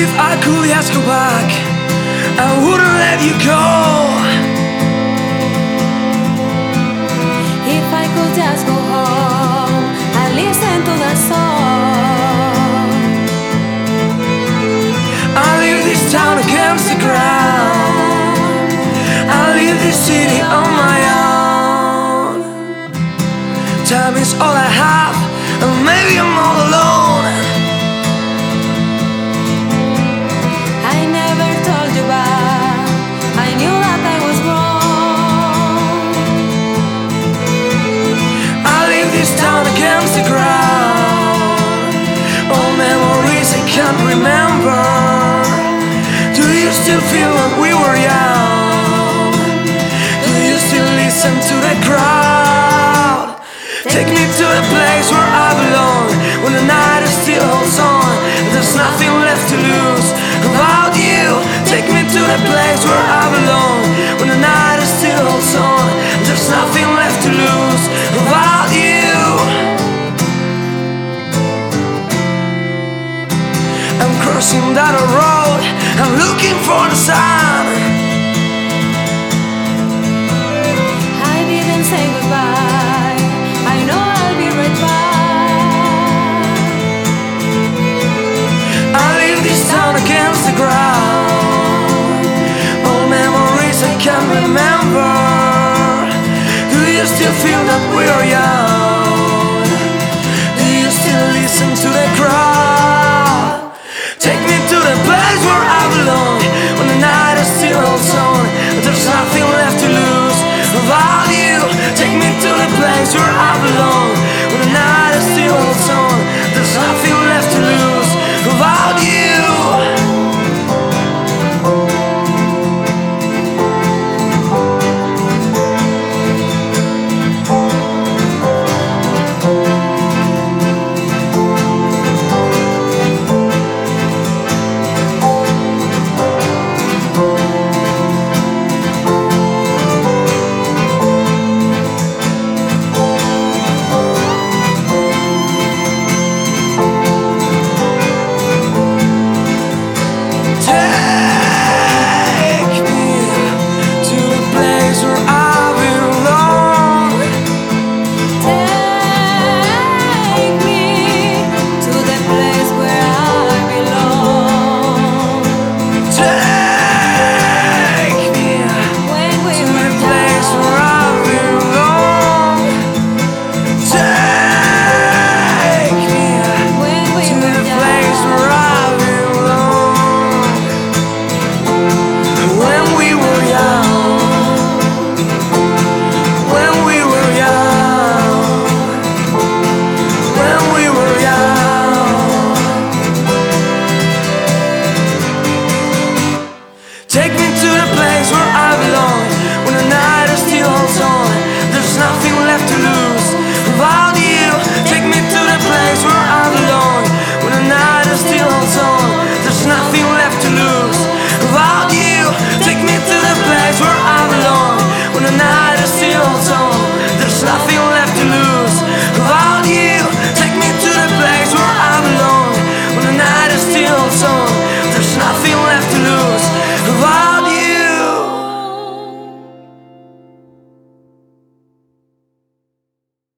If I could ask go back, I wouldn't let you go. If I could just go home and listen to that song. I leave this town against the ground. I leave this city on my own. Time is all I have, and maybe I'm all alone. Still feel when we were young? Do you still listen to the crowd? Take me to the place where I belong. When the night is still holds on, there's nothing left to lose about you. Take me to the place where crossing a road. I'm looking for the sun.